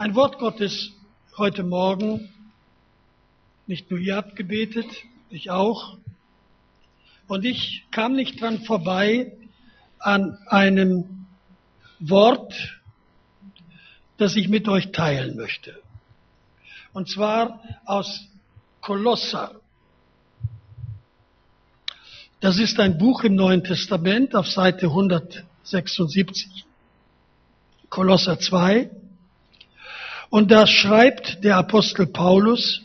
Ein Wort Gottes heute Morgen. Nicht nur ihr habt gebetet, ich auch. Und ich kam nicht dran vorbei an einem Wort, das ich mit euch teilen möchte. Und zwar aus Kolosser. Das ist ein Buch im Neuen Testament auf Seite 176. Kolosser 2. Und da schreibt der Apostel Paulus,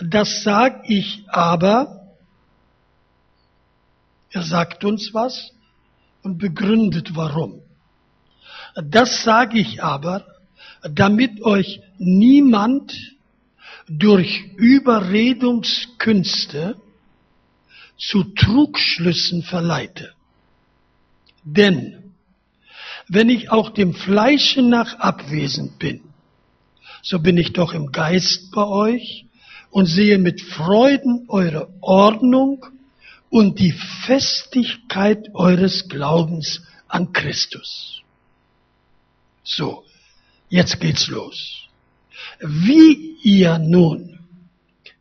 das sag ich aber, er sagt uns was und begründet warum. Das sage ich aber, damit euch niemand durch Überredungskünste zu Trugschlüssen verleite. Denn wenn ich auch dem Fleische nach abwesend bin, so bin ich doch im Geist bei euch und sehe mit Freuden eure Ordnung und die Festigkeit eures Glaubens an Christus. So, jetzt geht's los. Wie ihr nun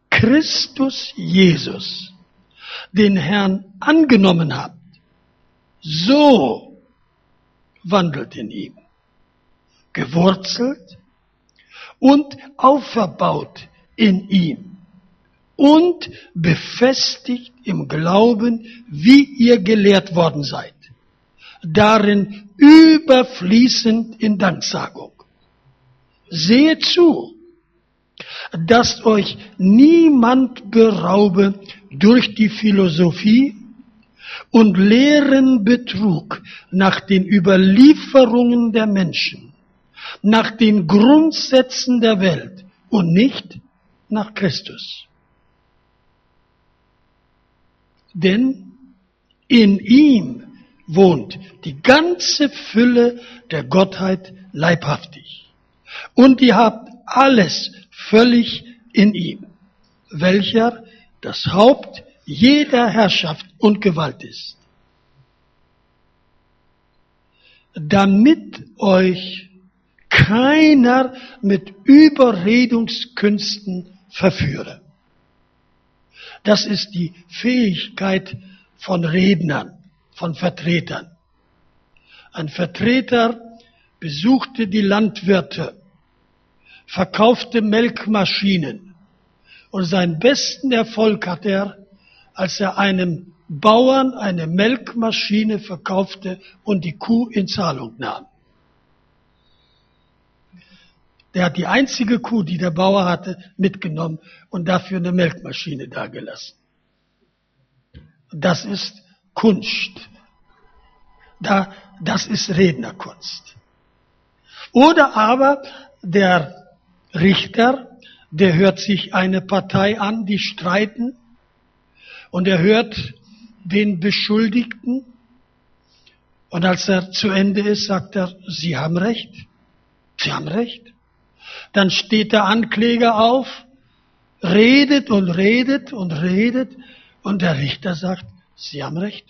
Christus Jesus, den Herrn, angenommen habt, so wandelt in ihm, gewurzelt und auferbaut in ihm und befestigt im Glauben, wie ihr gelehrt worden seid, darin überfließend in Danksagung. Seht zu, dass euch niemand beraube durch die Philosophie und leeren Betrug nach den Überlieferungen der Menschen, nach den Grundsätzen der Welt und nicht nach Christus. Denn in ihm wohnt die ganze Fülle der Gottheit leibhaftig. Und ihr habt alles völlig in ihm, welcher das Haupt jeder Herrschaft und Gewalt ist. Damit euch keiner mit Überredungskünsten verführe. Das ist die Fähigkeit von Rednern, von Vertretern. Ein Vertreter besuchte die Landwirte, verkaufte Melkmaschinen und seinen besten Erfolg hat er als er einem Bauern eine Melkmaschine verkaufte und die Kuh in Zahlung nahm. Der hat die einzige Kuh, die der Bauer hatte, mitgenommen und dafür eine Melkmaschine dagelassen. Das ist Kunst. Da, das ist Rednerkunst. Oder aber der Richter, der hört sich eine Partei an, die streiten und er hört den Beschuldigten und als er zu Ende ist, sagt er, Sie haben recht. Sie haben recht. Dann steht der Ankläger auf, redet und redet und redet und der Richter sagt, Sie haben recht.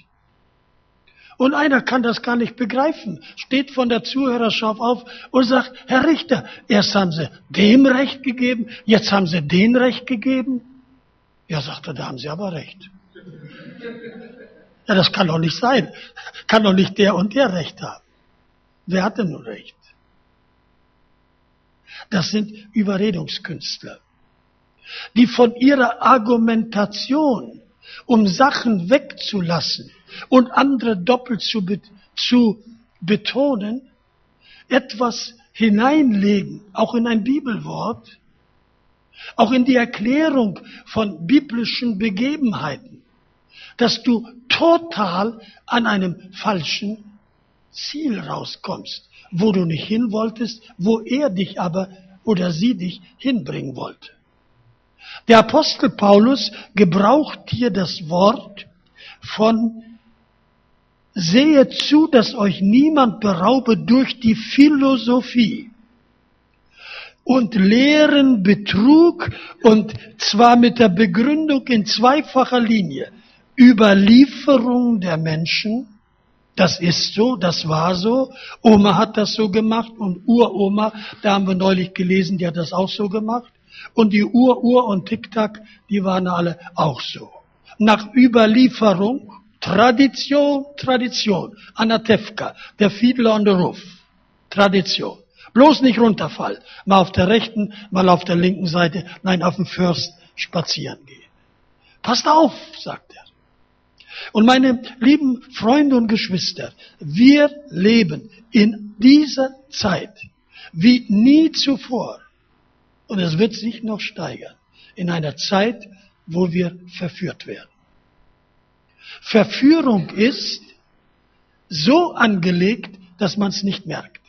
Und einer kann das gar nicht begreifen, steht von der Zuhörerschaft auf und sagt, Herr Richter, erst haben Sie dem Recht gegeben, jetzt haben Sie den Recht gegeben. Ja, sagt er, da haben Sie aber recht. Ja, das kann doch nicht sein. Kann doch nicht der und der Recht haben. Wer hat denn nun Recht? Das sind Überredungskünstler, die von ihrer Argumentation, um Sachen wegzulassen und andere doppelt zu, zu betonen, etwas hineinlegen, auch in ein Bibelwort, auch in die Erklärung von biblischen Begebenheiten, dass du total an einem falschen Ziel rauskommst, wo du nicht hin wolltest, wo er dich aber oder sie dich hinbringen wollte. Der Apostel Paulus gebraucht hier das Wort von Sehe zu, dass euch niemand beraube durch die Philosophie und leeren Betrug und zwar mit der Begründung in zweifacher Linie. Überlieferung der Menschen Das ist so, das war so. Oma hat das so gemacht und Uroma, da haben wir neulich gelesen, die hat das auch so gemacht. Und die Ur-Ur und Tic-Tac, die waren alle auch so. Nach Überlieferung, Tradition, Tradition. Anatevka, der Fiedler on the Roof. Tradition. Bloß nicht runterfallen. Mal auf der rechten, mal auf der linken Seite, nein, auf dem Fürst spazieren gehen. Passt auf, sagt er. Und meine lieben Freunde und Geschwister, wir leben in dieser Zeit wie nie zuvor. Und es wird sich noch steigern. In einer Zeit, wo wir verführt werden. Verführung ist so angelegt, dass man es nicht merkt.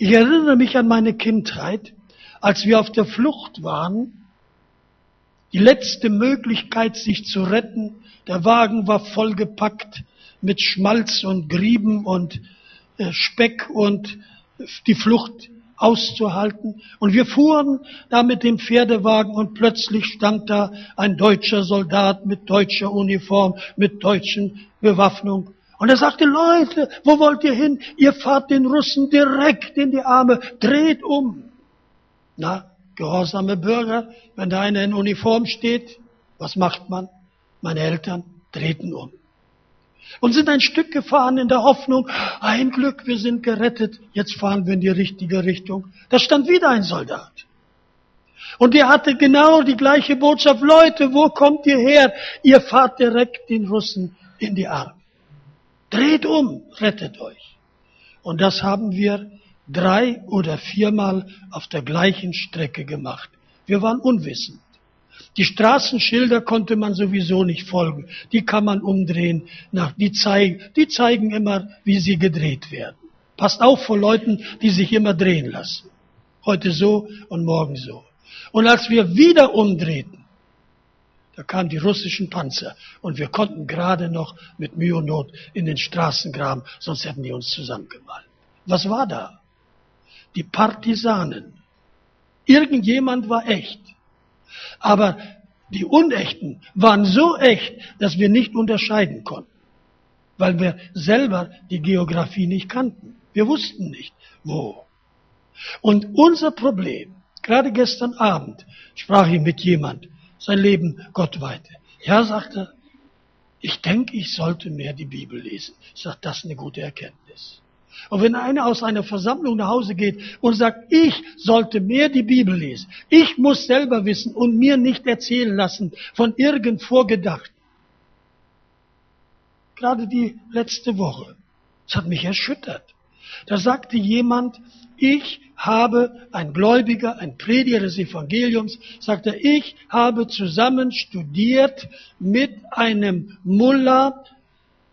Ich erinnere mich an meine Kindheit, als wir auf der Flucht waren, die letzte Möglichkeit, sich zu retten. Der Wagen war vollgepackt mit Schmalz und Grieben und äh, Speck und die Flucht auszuhalten. Und wir fuhren da mit dem Pferdewagen und plötzlich stand da ein deutscher Soldat mit deutscher Uniform, mit deutschen Bewaffnung. Und er sagte, Leute, wo wollt ihr hin? Ihr fahrt den Russen direkt in die Arme, dreht um. Na, gehorsame Bürger, wenn da einer in Uniform steht, was macht man? Meine Eltern treten um und sind ein Stück gefahren in der Hoffnung, ein Glück, wir sind gerettet, jetzt fahren wir in die richtige Richtung. Da stand wieder ein Soldat. Und der hatte genau die gleiche Botschaft, Leute, wo kommt ihr her? Ihr fahrt direkt den Russen in die Arme. Dreht um, rettet euch. Und das haben wir drei oder viermal auf der gleichen Strecke gemacht. Wir waren unwissend. Die Straßenschilder konnte man sowieso nicht folgen. Die kann man umdrehen. Nach, die, zeigen, die zeigen immer, wie sie gedreht werden. Passt auf vor Leuten, die sich immer drehen lassen. Heute so und morgen so. Und als wir wieder umdrehten, da kamen die russischen Panzer und wir konnten gerade noch mit Mühe und Not in den Straßengraben, sonst hätten die uns zusammengemalt. Was war da? Die Partisanen. Irgendjemand war echt. Aber die Unechten waren so echt, dass wir nicht unterscheiden konnten, weil wir selber die Geografie nicht kannten. Wir wussten nicht, wo. Und unser Problem, gerade gestern Abend sprach ich mit jemand, sein Leben Gott weihte. Ja, sagte er, ich denke, ich sollte mehr die Bibel lesen. Ich sage, das ist eine gute Erkenntnis. Und wenn einer aus einer Versammlung nach Hause geht und sagt, ich sollte mehr die Bibel lesen, ich muss selber wissen und mir nicht erzählen lassen von irgend Vorgedachten. Gerade die letzte Woche, das hat mich erschüttert. Da sagte jemand, ich habe, ein Gläubiger, ein Prediger des Evangeliums, sagte, ich habe zusammen studiert mit einem Mullah,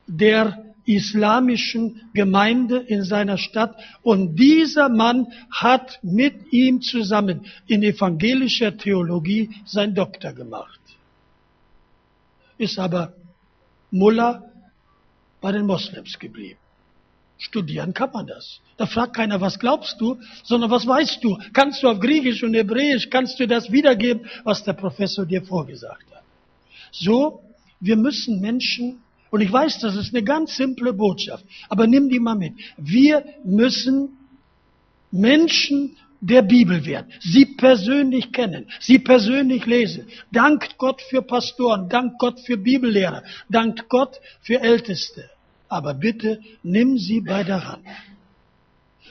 der islamischen Gemeinde in seiner Stadt. Und dieser Mann hat mit ihm zusammen in evangelischer Theologie sein Doktor gemacht. Ist aber Mullah bei den Moslems geblieben. Studieren kann man das. Da fragt keiner, was glaubst du, sondern was weißt du? Kannst du auf Griechisch und Hebräisch, kannst du das wiedergeben, was der Professor dir vorgesagt hat? So, wir müssen Menschen und ich weiß, das ist eine ganz simple Botschaft, aber nimm die mal mit. Wir müssen Menschen der Bibel werden, sie persönlich kennen, sie persönlich lesen. Dankt Gott für Pastoren, dankt Gott für Bibellehrer, dankt Gott für Älteste. Aber bitte nimm sie bei der Hand.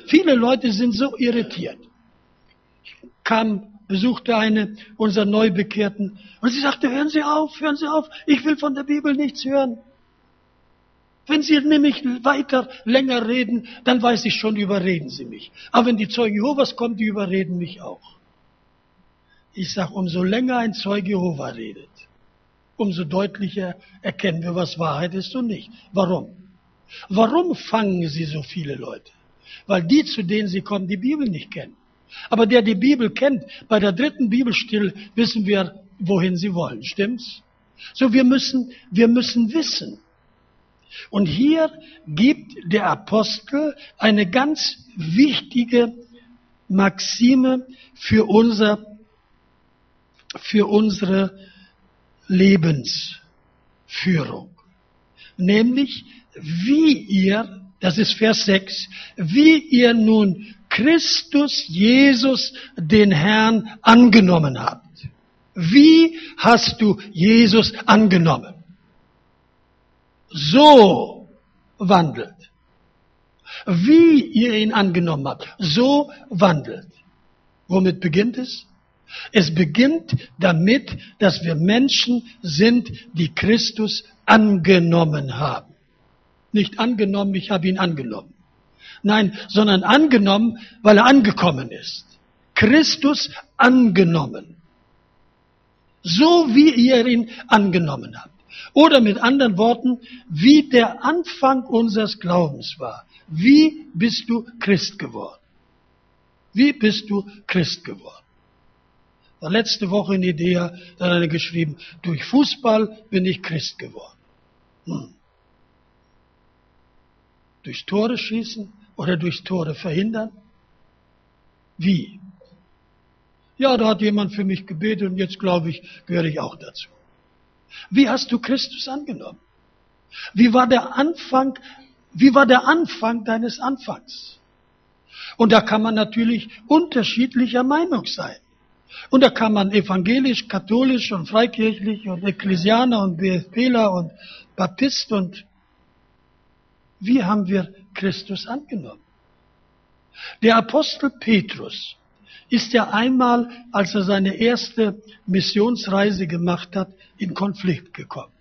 Viele Leute sind so irritiert. Ich kam, besuchte eine unserer Neubekehrten und sie sagte, hören Sie auf, hören Sie auf, ich will von der Bibel nichts hören. Wenn Sie nämlich weiter länger reden, dann weiß ich schon, überreden Sie mich. Aber wenn die Zeugen Jehovas kommen, die überreden mich auch. Ich sage, umso länger ein Zeuge Jehova redet, umso deutlicher erkennen wir, was Wahrheit ist und nicht. Warum? Warum fangen Sie so viele Leute? Weil die, zu denen Sie kommen, die Bibel nicht kennen. Aber der die Bibel kennt, bei der dritten Bibelstunde wissen wir, wohin sie wollen. Stimmt's? So, wir müssen, wir müssen wissen, und hier gibt der Apostel eine ganz wichtige Maxime für unser, für unsere Lebensführung. nämlich wie ihr, das ist Vers 6, wie ihr nun Christus Jesus, den Herrn, angenommen habt. Wie hast du Jesus angenommen? So wandelt. Wie ihr ihn angenommen habt, so wandelt. Womit beginnt es? Es beginnt damit, dass wir Menschen sind, die Christus angenommen haben. Nicht angenommen, ich habe ihn angenommen. Nein, sondern angenommen, weil er angekommen ist. Christus angenommen. So wie ihr ihn angenommen habt. Oder mit anderen Worten, wie der Anfang unseres Glaubens war. Wie bist du Christ geworden? Wie bist du Christ geworden? letzte Woche in Idea, da hat er geschrieben, durch Fußball bin ich Christ geworden. Hm. Durch Tore schießen oder durch Tore verhindern? Wie? Ja, da hat jemand für mich gebetet und jetzt glaube ich, gehöre ich auch dazu. Wie hast du Christus angenommen? Wie war der Anfang, wie war der Anfang deines Anfangs? Und da kann man natürlich unterschiedlicher Meinung sein. Und da kann man evangelisch, katholisch und freikirchlich und Ekklesianer und BFPler und Baptist und wie haben wir Christus angenommen? Der Apostel Petrus ist ja einmal, als er seine erste Missionsreise gemacht hat, in Konflikt gekommen.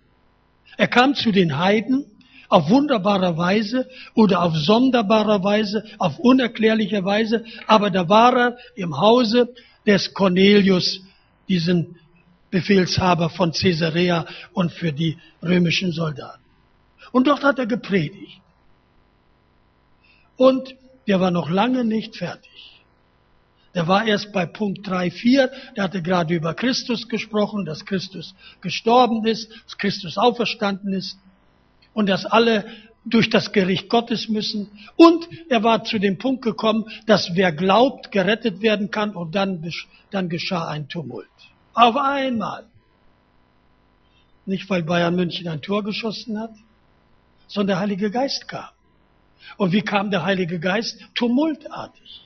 Er kam zu den Heiden auf wunderbare Weise oder auf sonderbare Weise, auf unerklärliche Weise, aber da war er im Hause des Cornelius, diesen Befehlshaber von Caesarea und für die römischen Soldaten. Und dort hat er gepredigt. Und der war noch lange nicht fertig. Der war erst bei Punkt 3, 4, der hatte gerade über Christus gesprochen, dass Christus gestorben ist, dass Christus auferstanden ist und dass alle durch das Gericht Gottes müssen. Und er war zu dem Punkt gekommen, dass wer glaubt, gerettet werden kann und dann, dann geschah ein Tumult. Auf einmal. Nicht, weil Bayern München ein Tor geschossen hat, sondern der Heilige Geist kam. Und wie kam der Heilige Geist? Tumultartig.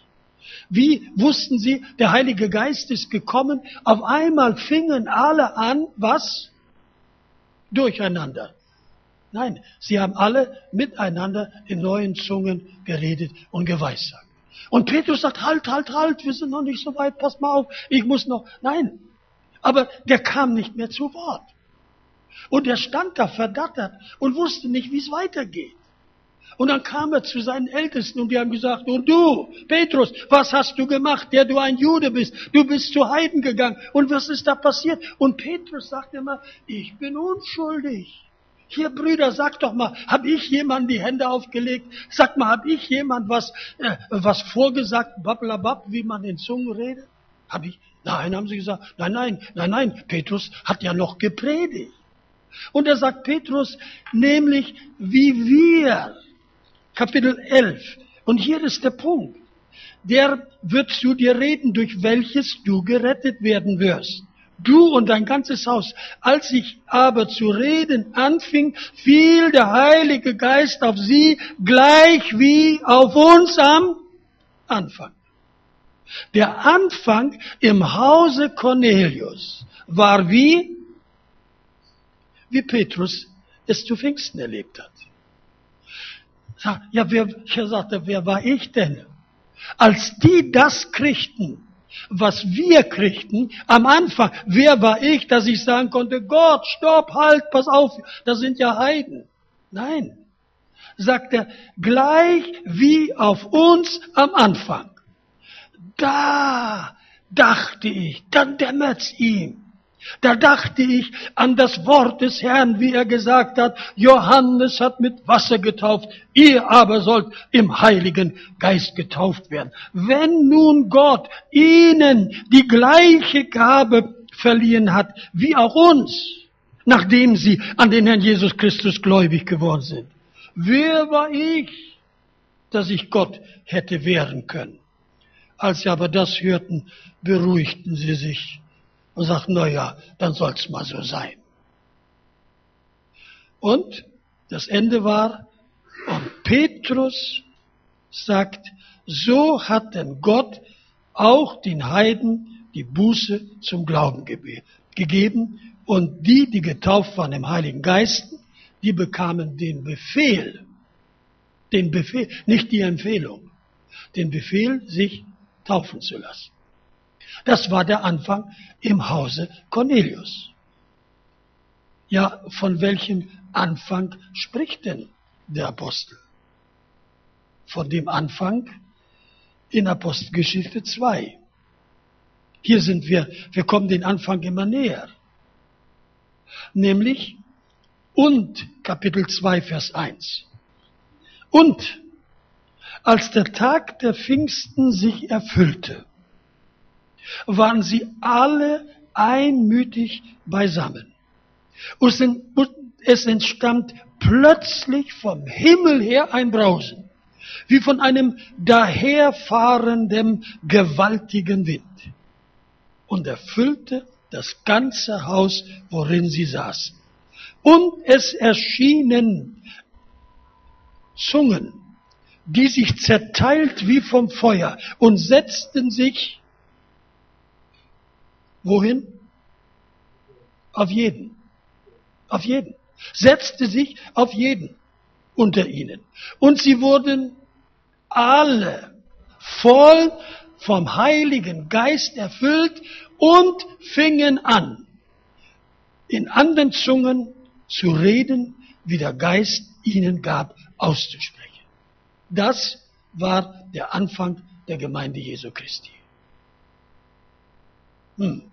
Wie wussten sie, der Heilige Geist ist gekommen? Auf einmal fingen alle an, was? Durcheinander. Nein, sie haben alle miteinander in neuen Zungen geredet und geweissagt. Und Petrus sagt, halt, halt, halt, wir sind noch nicht so weit, pass mal auf, ich muss noch. Nein, aber der kam nicht mehr zu Wort. Und er stand da verdattert und wusste nicht, wie es weitergeht. Und dann kam er zu seinen Ältesten und die haben gesagt, und du, Petrus, was hast du gemacht, der du ein Jude bist? Du bist zu Heiden gegangen. Und was ist da passiert? Und Petrus sagt immer, ich bin unschuldig. Hier, Brüder, sag doch mal, habe ich jemand die Hände aufgelegt? Sag mal, habe ich jemand was, äh, was vorgesagt, bablabab, wie man in Zungen redet? Hab ich? Nein, haben sie gesagt. Nein, nein, nein, nein. Petrus hat ja noch gepredigt. Und er sagt Petrus, nämlich wie wir, Kapitel 11. Und hier ist der Punkt. Der wird zu dir reden, durch welches du gerettet werden wirst du und dein ganzes Haus. Als ich aber zu reden anfing, fiel der Heilige Geist auf sie, gleich wie auf uns am Anfang. Der Anfang im Hause Cornelius war wie, wie Petrus es zu Pfingsten erlebt hat. Ja, wer, ich sagte, wer war ich denn? Als die das kriegten, was wir kriegten am Anfang. Wer war ich, dass ich sagen konnte, Gott, stopp, halt, pass auf, das sind ja Heiden. Nein, sagt er, gleich wie auf uns am Anfang. Da dachte ich, dann dämmert's ihm. Da dachte ich an das Wort des Herrn, wie er gesagt hat, Johannes hat mit Wasser getauft, ihr aber sollt im Heiligen Geist getauft werden. Wenn nun Gott ihnen die gleiche Gabe verliehen hat, wie auch uns, nachdem sie an den Herrn Jesus Christus gläubig geworden sind, wer war ich, dass ich Gott hätte wehren können? Als sie aber das hörten, beruhigten sie sich und sagt, na ja, dann soll's mal so sein. Und Das Ende war, und Petrus sagt, so hat denn Gott auch den Heiden die Buße zum Glauben gegeben und die, die getauft waren im Heiligen Geist, die bekamen den Befehl, den Befehl, nicht die Empfehlung, den Befehl, sich taufen zu lassen. Das war der Anfang im Hause Cornelius. Ja, von welchem Anfang spricht denn der Apostel? Von dem Anfang in Apostelgeschichte 2. Hier sind wir, wir kommen den Anfang immer näher. Nämlich und Kapitel 2, Vers 1. Und als der Tag der Pfingsten sich erfüllte, waren sie alle einmütig beisammen. Und es entstand plötzlich vom Himmel her ein Brausen, wie von einem daherfahrenden gewaltigen Wind, und erfüllte das ganze Haus, worin sie saßen. Und es erschienen Zungen, die sich zerteilt wie vom Feuer und setzten sich wohin? Auf jeden. Auf jeden. Setzte sich auf jeden unter ihnen. Und sie wurden alle voll vom Heiligen Geist erfüllt und fingen an, in anderen Zungen zu reden, wie der Geist ihnen gab, auszusprechen. Das war der Anfang der Gemeinde Jesu Christi. Hm.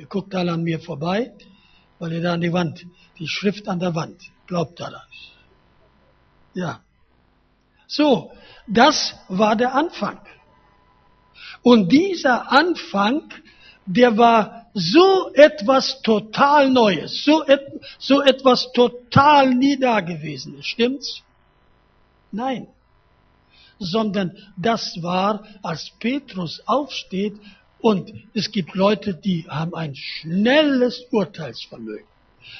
Ihr guckt alle an mir vorbei, weil ihr da an die Wand, die Schrift an der Wand, glaubt daran. Ja. So, das war der Anfang. Und dieser Anfang, der war so etwas total Neues, so, et, so etwas total nie dagewesenes, stimmt's? Nein. Sondern das war, als Petrus aufsteht und es gibt Leute, die haben ein schnelles Urteilsvermögen.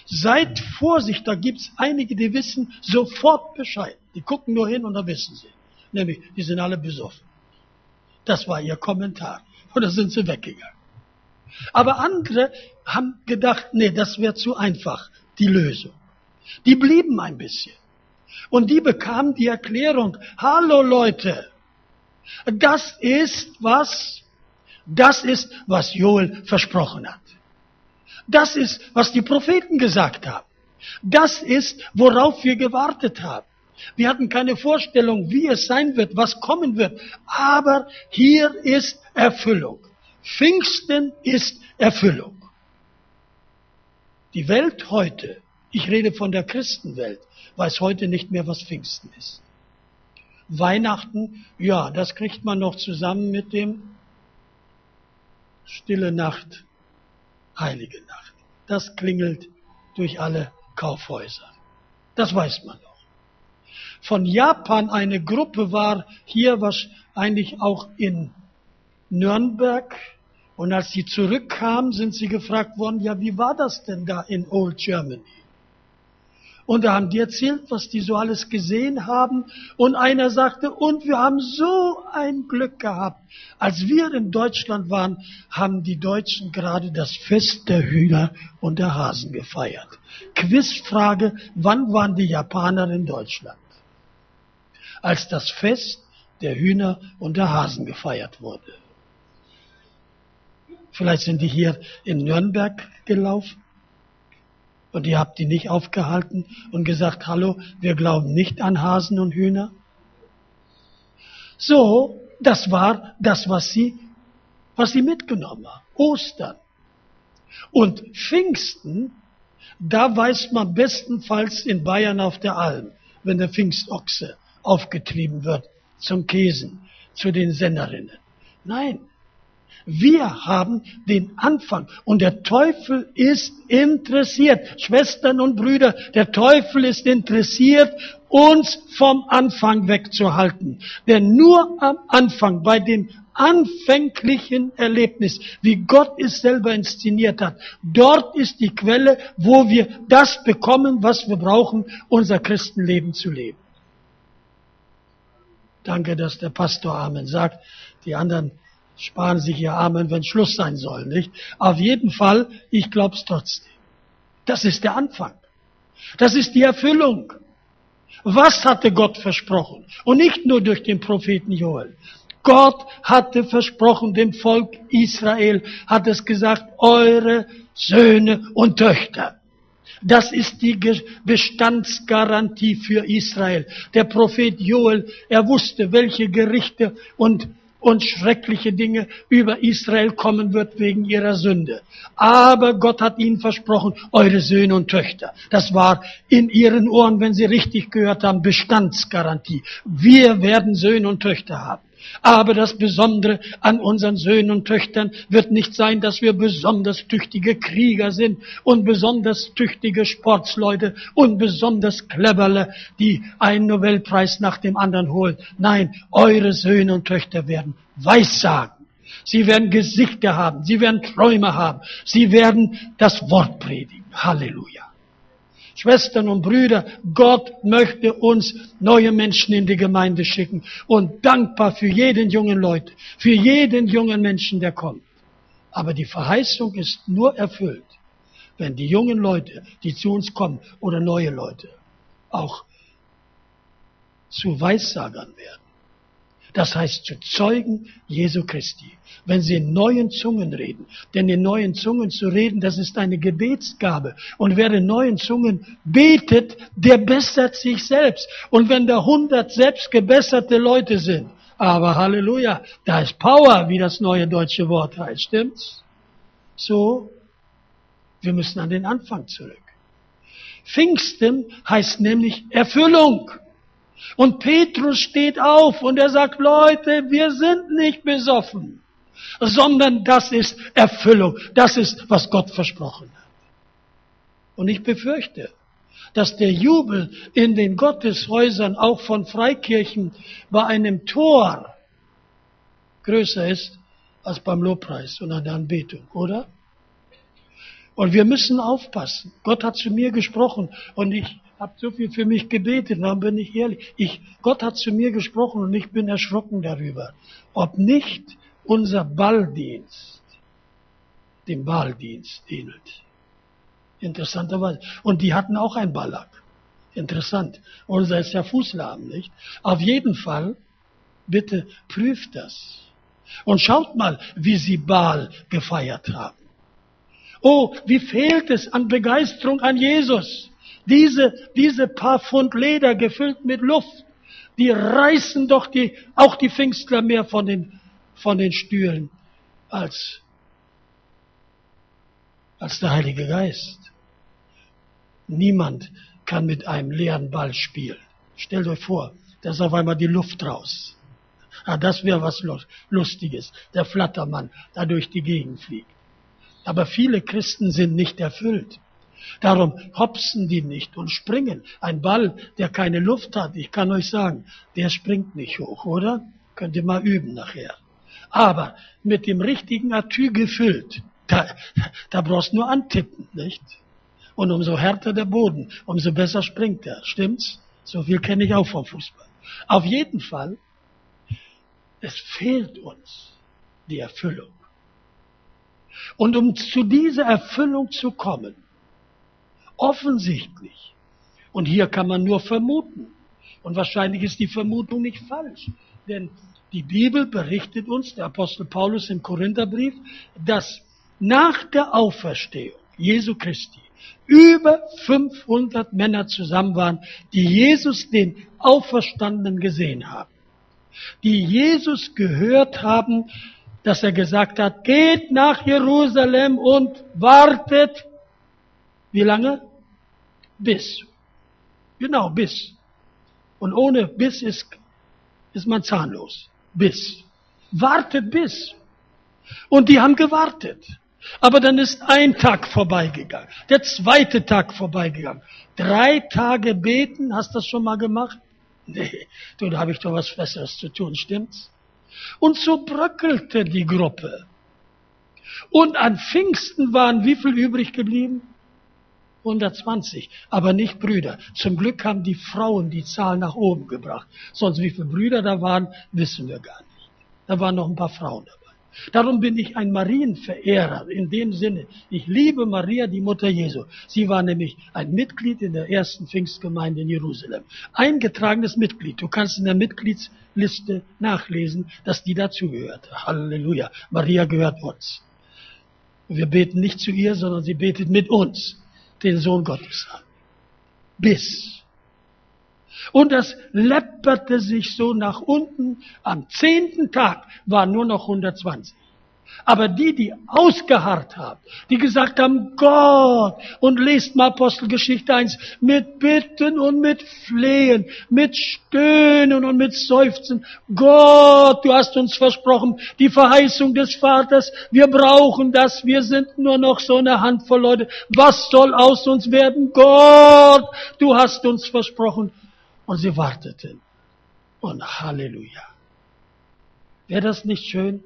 Seid Vorsicht, da gibt's einige, die wissen sofort Bescheid. Die gucken nur hin und da wissen sie. Nämlich, die sind alle besoffen. Das war ihr Kommentar. Und da sind sie weggegangen. Aber andere haben gedacht, nee, das wäre zu einfach, die Lösung. Die blieben ein bisschen. Und die bekamen die Erklärung, hallo Leute, das ist was, das ist, was Joel versprochen hat. Das ist, was die Propheten gesagt haben. Das ist, worauf wir gewartet haben. Wir hatten keine Vorstellung, wie es sein wird, was kommen wird. Aber hier ist Erfüllung. Pfingsten ist Erfüllung. Die Welt heute, ich rede von der Christenwelt, weiß heute nicht mehr, was Pfingsten ist. Weihnachten, ja, das kriegt man noch zusammen mit dem Stille Nacht, Heilige Nacht. Das klingelt durch alle Kaufhäuser. Das weiß man noch. Von Japan eine Gruppe war hier wahrscheinlich auch in Nürnberg. Und als sie zurückkamen, sind sie gefragt worden, ja, wie war das denn da in Old Germany? Und da haben die erzählt, was die so alles gesehen haben. Und einer sagte, und wir haben so ein Glück gehabt. Als wir in Deutschland waren, haben die Deutschen gerade das Fest der Hühner und der Hasen gefeiert. Quizfrage, wann waren die Japaner in Deutschland? Als das Fest der Hühner und der Hasen gefeiert wurde. Vielleicht sind die hier in Nürnberg gelaufen. Und ihr habt die nicht aufgehalten und gesagt, hallo, wir glauben nicht an Hasen und Hühner. So, das war das, was sie, was sie mitgenommen haben. Ostern. Und Pfingsten, da weiß man bestenfalls in Bayern auf der Alm, wenn der Pfingstochse aufgetrieben wird zum Käsen, zu den Sennerinnen. Nein, wir haben den Anfang und der Teufel ist interessiert. Schwestern und Brüder, der Teufel ist interessiert, uns vom Anfang wegzuhalten. Denn nur am Anfang, bei dem anfänglichen Erlebnis, wie Gott es selber inszeniert hat. Dort ist die Quelle, wo wir das bekommen, was wir brauchen, unser Christenleben zu leben. Danke, dass der Pastor Amen sagt. Die anderen sparen sich ihr Amen, wenn Schluss sein soll, nicht? Auf jeden Fall, ich glaub's trotzdem. Das ist der Anfang. Das ist die Erfüllung. Was hatte Gott versprochen? Und nicht nur durch den Propheten Joel. Gott hatte versprochen dem Volk Israel, hat es gesagt, eure Söhne und Töchter. Das ist die Bestandsgarantie für Israel. Der Prophet Joel, er wusste, welche Gerichte und und schreckliche Dinge über Israel kommen wird wegen ihrer Sünde. Aber Gott hat ihnen versprochen, eure Söhne und Töchter. Das war in ihren Ohren, wenn sie richtig gehört haben, Bestandsgarantie. Wir werden Söhne und Töchter haben. Aber das Besondere an unseren Söhnen und Töchtern wird nicht sein, dass wir besonders tüchtige Krieger sind und besonders tüchtige Sportsleute und besonders cleverle, die einen Nobelpreis nach dem anderen holen. Nein, eure Söhne und Töchter werden Weissagen. Sie werden Gesichter haben. Sie werden Träume haben. Sie werden das Wort predigen. Halleluja. Schwestern und Brüder, Gott möchte uns neue Menschen in die Gemeinde schicken und dankbar für jeden jungen Leute, für jeden jungen Menschen, der kommt. Aber die Verheißung ist nur erfüllt, wenn die jungen Leute, die zu uns kommen, oder neue Leute, auch zu Weissagern werden. Das heißt zu Zeugen Jesu Christi. Wenn sie in neuen Zungen reden. Denn in neuen Zungen zu reden, das ist eine Gebetsgabe. Und wer in neuen Zungen betet, der bessert sich selbst. Und wenn da hundert selbst gebesserte Leute sind, aber Halleluja, da ist Power, wie das neue deutsche Wort heißt, stimmt's? So, wir müssen an den Anfang zurück. Pfingsten heißt nämlich Erfüllung. Und Petrus steht auf und er sagt, Leute, wir sind nicht besoffen, sondern das ist Erfüllung. Das ist, was Gott versprochen hat. Und ich befürchte, dass der Jubel in den Gotteshäusern auch von Freikirchen bei einem Tor größer ist als beim Lobpreis und an der Anbetung, oder? Und wir müssen aufpassen. Gott hat zu mir gesprochen und ich habe so viel für mich gebetet, dann bin ich ehrlich. Ich, Gott hat zu mir gesprochen und ich bin erschrocken darüber, ob nicht unser Balldienst dem Balldienst ähnelt. Interessanterweise. Und die hatten auch ein Ballack. Interessant. Unser ist ja Fußlahm, nicht? Auf jeden Fall, bitte prüft das. Und schaut mal, wie sie Baal gefeiert haben. Oh, wie fehlt es an Begeisterung an Jesus. Diese, diese paar Pfund Leder gefüllt mit Luft, die reißen doch die, auch die Pfingstler mehr von den, von den Stühlen als, als der Heilige Geist. Niemand kann mit einem leeren Ball spielen. Stellt euch vor, da ist auf einmal die Luft raus. Ah, das wäre was Lustiges. Der Flattermann da durch die Gegend fliegt. Aber viele Christen sind nicht erfüllt. Darum hopsen die nicht und springen. Ein Ball, der keine Luft hat, ich kann euch sagen, der springt nicht hoch, oder? Könnt ihr mal üben nachher. Aber mit dem richtigen Atü gefüllt, da, da brauchst nur antippen, nicht? Und umso härter der Boden, umso besser springt er. Stimmt's? So viel kenne ich auch vom Fußball. Auf jeden Fall, es fehlt uns die Erfüllung. Und um zu dieser Erfüllung zu kommen, offensichtlich. Und hier kann man nur vermuten. Und wahrscheinlich ist die Vermutung nicht falsch. Denn die Bibel berichtet uns, der Apostel Paulus im Korintherbrief, dass nach der Auferstehung Jesu Christi über 500 Männer zusammen waren, die Jesus den Auferstandenen gesehen haben. Die Jesus gehört haben, dass er gesagt hat, geht nach Jerusalem und wartet. Wie lange? Bis. Genau, bis. Und ohne bis ist, ist man zahnlos. Bis. Wartet bis. Und die haben gewartet. Aber dann ist ein Tag vorbeigegangen, der zweite Tag vorbeigegangen. Drei Tage beten, hast du das schon mal gemacht? Nee, du, da habe ich doch was Besseres zu tun, stimmt's? Und so bröckelte die Gruppe. Und an Pfingsten waren wie viel übrig geblieben? 120, aber nicht Brüder. Zum Glück haben die Frauen die Zahl nach oben gebracht. Sonst wie viele Brüder da waren, wissen wir gar nicht. Da waren noch ein paar Frauen dabei. Darum bin ich ein Marienverehrer in dem Sinne. Ich liebe Maria, die Mutter Jesu. Sie war nämlich ein Mitglied in der ersten Pfingstgemeinde in Jerusalem. Eingetragenes Mitglied. Du kannst in der Mitgliedsliste nachlesen, dass die dazugehört. Halleluja. Maria gehört uns. Wir beten nicht zu ihr, sondern sie betet mit uns den Sohn Gottes an. Bis. Und das läpperte sich so nach unten. Am zehnten Tag waren nur noch 120. Aber die, die ausgeharrt haben, die gesagt haben, Gott, und lest mal Apostelgeschichte 1, mit Bitten und mit Flehen, mit Stöhnen und mit Seufzen, Gott, du hast uns versprochen, die Verheißung des Vaters, wir brauchen das, wir sind nur noch so eine Handvoll Leute, was soll aus uns werden? Gott, du hast uns versprochen. Und sie warteten. Und Halleluja. Wäre das nicht schön?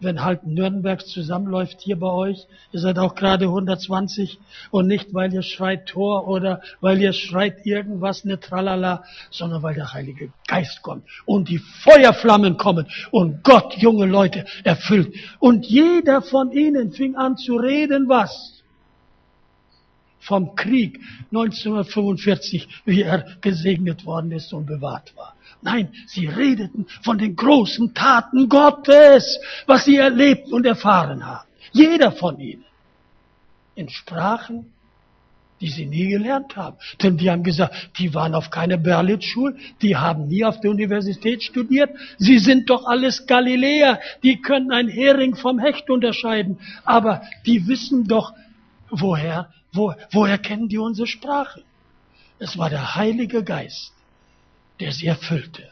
Wenn halb Nürnberg zusammenläuft hier bei euch. Ihr seid auch gerade 120 und nicht, weil ihr schreit Tor oder weil ihr schreit irgendwas, ne Tralala, sondern weil der Heilige Geist kommt und die Feuerflammen kommen und Gott junge Leute erfüllt. Und jeder von ihnen fing an zu reden, was? Vom Krieg 1945, wie er gesegnet worden ist und bewahrt war. Nein, sie redeten von den großen Taten Gottes, was sie erlebt und erfahren haben. Jeder von ihnen. In Sprachen, die sie nie gelernt haben. Denn die haben gesagt, die waren auf keine Berlitz-Schule, die haben nie auf der Universität studiert. Sie sind doch alles Galiläer, die können ein Hering vom Hecht unterscheiden. Aber die wissen doch, woher, wo, woher kennen die unsere Sprache? Es war der Heilige Geist, der sie erfüllte.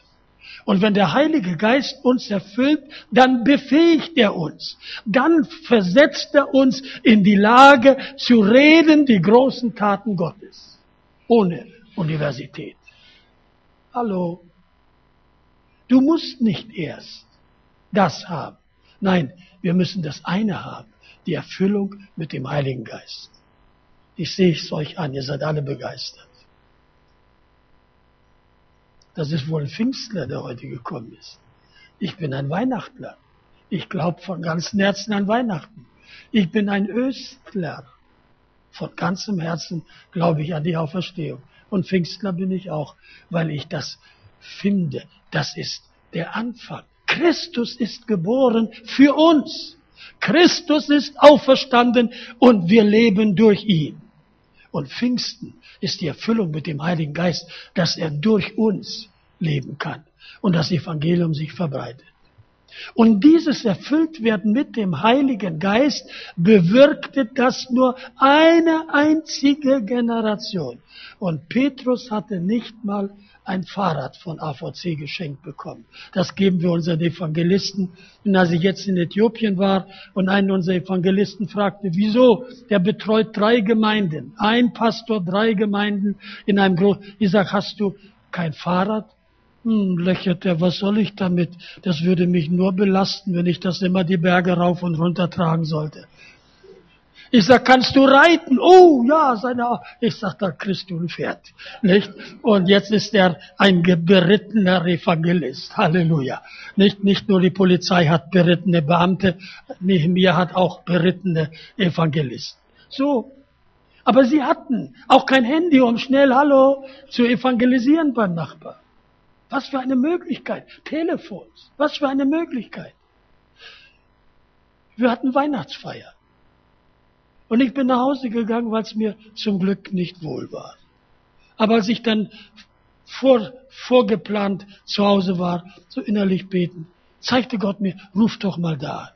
Und wenn der Heilige Geist uns erfüllt, dann befähigt er uns. Dann versetzt er uns in die Lage zu reden die großen Taten Gottes. Ohne Universität. Hallo. Du musst nicht erst das haben. Nein, wir müssen das eine haben. Die Erfüllung mit dem Heiligen Geist. Ich sehe es euch an, ihr seid alle begeistert. Das ist wohl ein Pfingstler, der heute gekommen ist. Ich bin ein Weihnachtler. Ich glaube von ganzem Herzen an Weihnachten. Ich bin ein Östler. Von ganzem Herzen glaube ich an die Auferstehung. Und Pfingstler bin ich auch, weil ich das finde. Das ist der Anfang. Christus ist geboren für uns. Christus ist auferstanden und wir leben durch ihn. Und Pfingsten ist die Erfüllung mit dem Heiligen Geist, dass er durch uns leben kann und das Evangelium sich verbreitet. Und dieses Erfülltwerden mit dem Heiligen Geist bewirkte das nur eine einzige Generation. Und Petrus hatte nicht mal ein Fahrrad von AVC geschenkt bekommen. Das geben wir unseren Evangelisten. Und als ich jetzt in Äthiopien war und einen unserer Evangelisten fragte, wieso? Der betreut drei Gemeinden. Ein Pastor, drei Gemeinden in einem Groß. Ich sag, hast du kein Fahrrad? Hm, lächelt er, was soll ich damit? Das würde mich nur belasten, wenn ich das immer die Berge rauf und runter tragen sollte. Ich sag, kannst du reiten? Oh, ja, seine, ich sag, da kriegst du ein Pferd, nicht? Und jetzt ist er ein berittener Evangelist. Halleluja. Nicht, nicht nur die Polizei hat berittene Beamte, Nehemiah hat auch berittene Evangelisten. So. Aber sie hatten auch kein Handy, um schnell Hallo zu evangelisieren beim Nachbar. Was für eine Möglichkeit. Telefons. Was für eine Möglichkeit. Wir hatten Weihnachtsfeier. Und ich bin nach Hause gegangen, weil es mir zum Glück nicht wohl war. Aber als ich dann vor, vorgeplant zu Hause war, so innerlich beten, zeigte Gott mir, ruf doch mal da.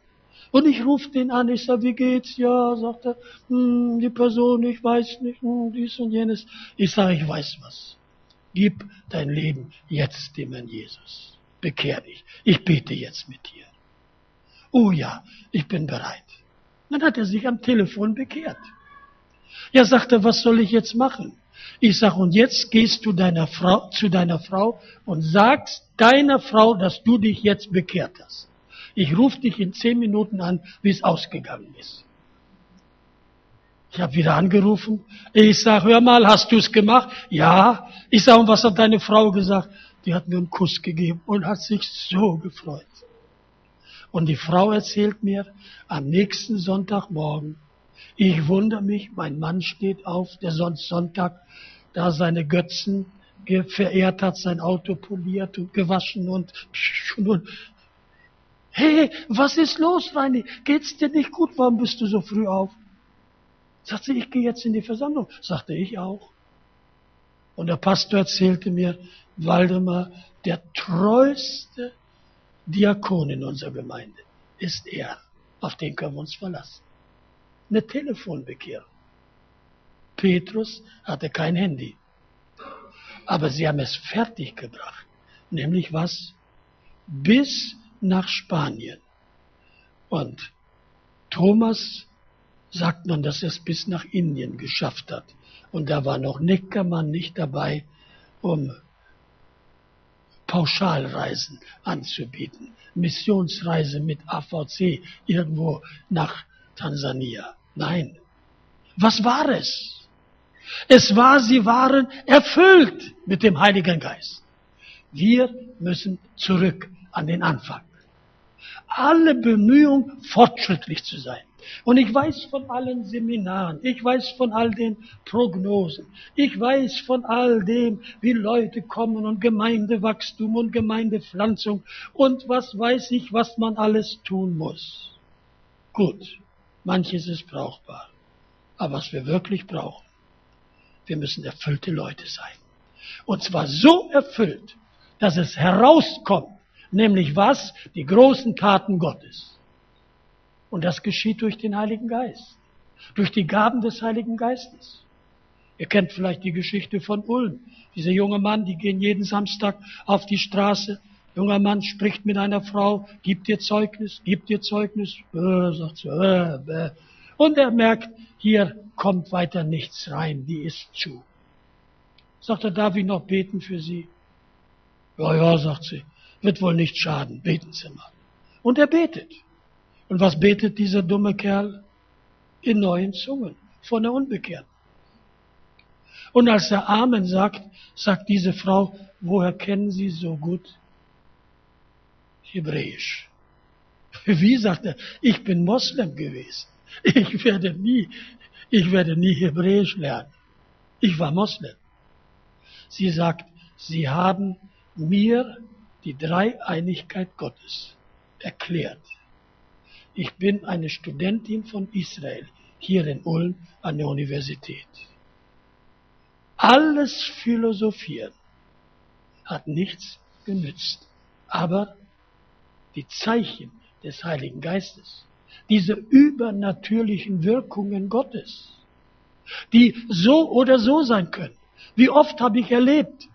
Und ich ruf den an, ich sag, wie geht's? Ja, sagt er, hm, die Person, ich weiß nicht, hm, dies und jenes. Ich sage, ich weiß was. Gib dein Leben jetzt dem Herrn Jesus. Bekehr dich. Ich bete jetzt mit dir. Oh ja, ich bin bereit. Dann hat er sich am Telefon bekehrt. Er, was soll ich jetzt machen? Ich sage, und jetzt gehst du deiner Frau, zu deiner Frau und sagst deiner Frau, dass du dich jetzt bekehrt hast. Ich rufe dich in zehn Minuten an, wie es ausgegangen ist. Ich habe wieder angerufen. Ich sage, hör mal, hast du es gemacht? Ja. Ich sage, und was hat deine Frau gesagt? Die hat mir einen Kuss gegeben und hat sich so gefreut. Und die Frau erzählt mir, am nächsten Sonntagmorgen, ich wundere mich, mein Mann steht auf, der sonst Sonntag da seine Götzen verehrt hat, sein Auto poliert und gewaschen und, und Hey, was ist los, Reini? Geht's dir nicht gut? Warum bist du so früh auf? Sagt sie, ich gehe jetzt in die Versammlung. Sagte ich auch. Und der Pastor erzählte mir, Waldemar, der treueste Diakon in unserer Gemeinde ist er. Auf den können wir uns verlassen. Eine Telefonbekehrung. Petrus hatte kein Handy. Aber sie haben es fertiggebracht. Nämlich was? Bis nach Spanien. Und Thomas sagt man, dass er es bis nach Indien geschafft hat. Und da war noch Neckermann nicht dabei, um Pauschalreisen anzubieten. Missionsreise mit AVC irgendwo nach Tansania. Nein. Was war es? Es war, sie waren erfüllt mit dem Heiligen Geist. Wir müssen zurück an den Anfang. Alle Bemühungen, fortschrittlich zu sein. Und ich weiß von allen Seminaren, ich weiß von all den Prognosen, ich weiß von all dem, wie Leute kommen und Gemeindewachstum und Gemeindepflanzung und was weiß ich, was man alles tun muss. Gut, manches ist brauchbar. Aber was wir wirklich brauchen, wir müssen erfüllte Leute sein. Und zwar so erfüllt, dass es herauskommt, nämlich was? Die großen Taten Gottes. Und das geschieht durch den Heiligen Geist, durch die Gaben des Heiligen Geistes. Ihr kennt vielleicht die Geschichte von Ulm. Dieser junge Mann, die gehen jeden Samstag auf die Straße. Junger Mann spricht mit einer Frau, gibt ihr Zeugnis, gibt ihr Zeugnis, äh, sagt sie, äh, äh. Und er merkt, hier kommt weiter nichts rein, die ist zu. Sagt er, darf ich noch beten für Sie? Ja, ja, sagt sie, wird wohl nicht schaden, beten Sie mal. Und er betet. Und was betet dieser dumme Kerl? In neuen Zungen, von der Unbekehrten. Und als er Amen sagt, sagt diese Frau, woher kennen Sie so gut Hebräisch? Wie sagt er? Ich bin Moslem gewesen. Ich werde nie, ich werde nie Hebräisch lernen. Ich war Moslem. Sie sagt, Sie haben mir die Dreieinigkeit Gottes erklärt. Ich bin eine Studentin von Israel hier in Ulm an der Universität. Alles Philosophieren hat nichts genützt. Aber die Zeichen des Heiligen Geistes, diese übernatürlichen Wirkungen Gottes, die so oder so sein können. Wie oft habe ich erlebt,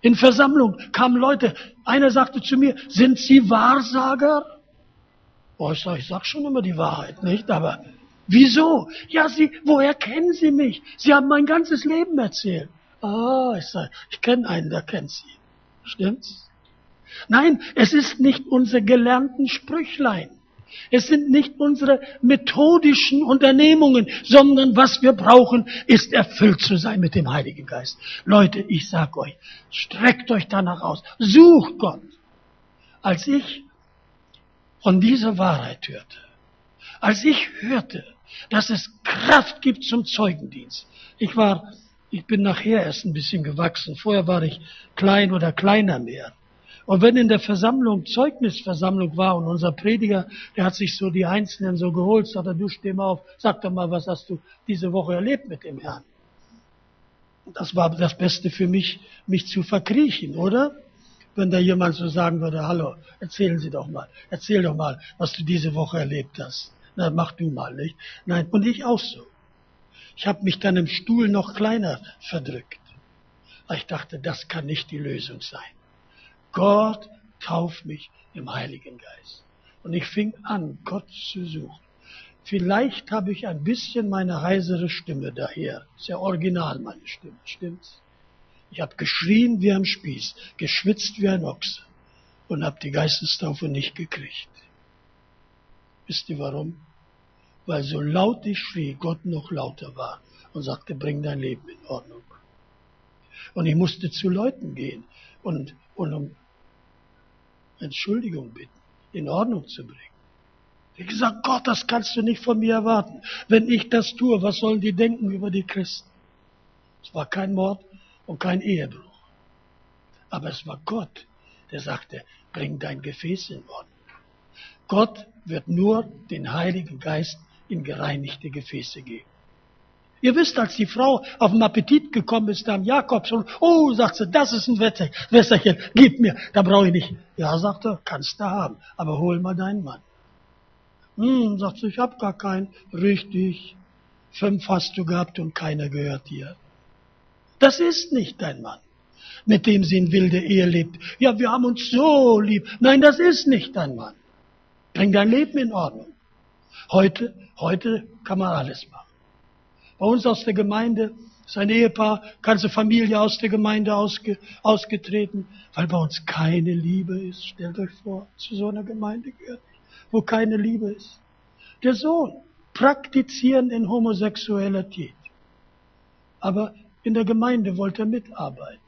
in Versammlungen kamen Leute, einer sagte zu mir, sind Sie Wahrsager? Oh, ich sage, ich sag schon immer die Wahrheit, nicht? Aber wieso? Ja, Sie, woher kennen Sie mich? Sie haben mein ganzes Leben erzählt. Ah, ich sage, ich kenne einen, der kennt Sie. Stimmt's? Nein, es ist nicht unsere gelernten Sprüchlein. Es sind nicht unsere methodischen Unternehmungen, sondern was wir brauchen, ist erfüllt zu sein mit dem Heiligen Geist. Leute, ich sag euch, streckt euch danach aus, sucht Gott. Als ich von dieser Wahrheit hörte, als ich hörte, dass es Kraft gibt zum Zeugendienst. Ich war, ich bin nachher erst ein bisschen gewachsen. Vorher war ich klein oder kleiner mehr. Und wenn in der Versammlung Zeugnisversammlung war und unser Prediger, der hat sich so die Einzelnen so geholt, sagt er, du steh mal auf, sag doch mal, was hast du diese Woche erlebt mit dem Herrn? Das war das Beste für mich, mich zu verkriechen, oder? Wenn da jemand so sagen würde, hallo, erzählen Sie doch mal, erzähl doch mal, was du diese Woche erlebt hast. Na, mach du mal, nicht? Nein, und ich auch so. Ich habe mich dann im Stuhl noch kleiner verdrückt. Ich dachte, das kann nicht die Lösung sein. Gott tauft mich im Heiligen Geist. Und ich fing an, Gott zu suchen. vielleicht habe ich ein bisschen meine heisere Stimme daher. Ist ja original meine Stimme, stimmt's? Ich habe geschrien wie am Spieß, geschwitzt wie ein Ochse und habe die Geistestaufe nicht gekriegt. Wisst ihr warum? Weil so laut ich schrie, Gott noch lauter war und sagte, bring dein Leben in Ordnung. Und ich musste zu Leuten gehen und, und um Entschuldigung bitten, in Ordnung zu bringen. Ich gesagt, Gott, das kannst du nicht von mir erwarten. Wenn ich das tue, was sollen die denken über die Christen? Es war kein Mord und kein Ehebruch. Aber es war Gott, der sagte, bring dein Gefäß in Ordnung. Gott wird nur den Heiligen Geist in gereinigte Gefäße geben. Ihr wisst, als die Frau auf den Appetit gekommen ist, am Jakob schon, oh, sagt sie, das ist ein Wässerchen, gib mir, da brauche ich nicht. Ja, sagt er, kannst du haben, aber hol mal deinen Mann. Hm, sagt sie, ich hab gar keinen. Richtig, fünf hast du gehabt und keiner gehört dir. Das ist nicht dein Mann, mit dem sie in wilde Ehe lebt. Ja, wir haben uns so lieb. Nein, das ist nicht dein Mann. Bring dein Leben in Ordnung. Heute, heute kann man alles machen. Bei uns aus der Gemeinde ist ein Ehepaar, ganze Familie aus der Gemeinde ausge, ausgetreten, weil bei uns keine Liebe ist. Stellt euch vor, zu so einer Gemeinde gehört, wo keine Liebe ist. Der Sohn, praktizieren in Homosexualität. Aber in der Gemeinde wollte er mitarbeiten.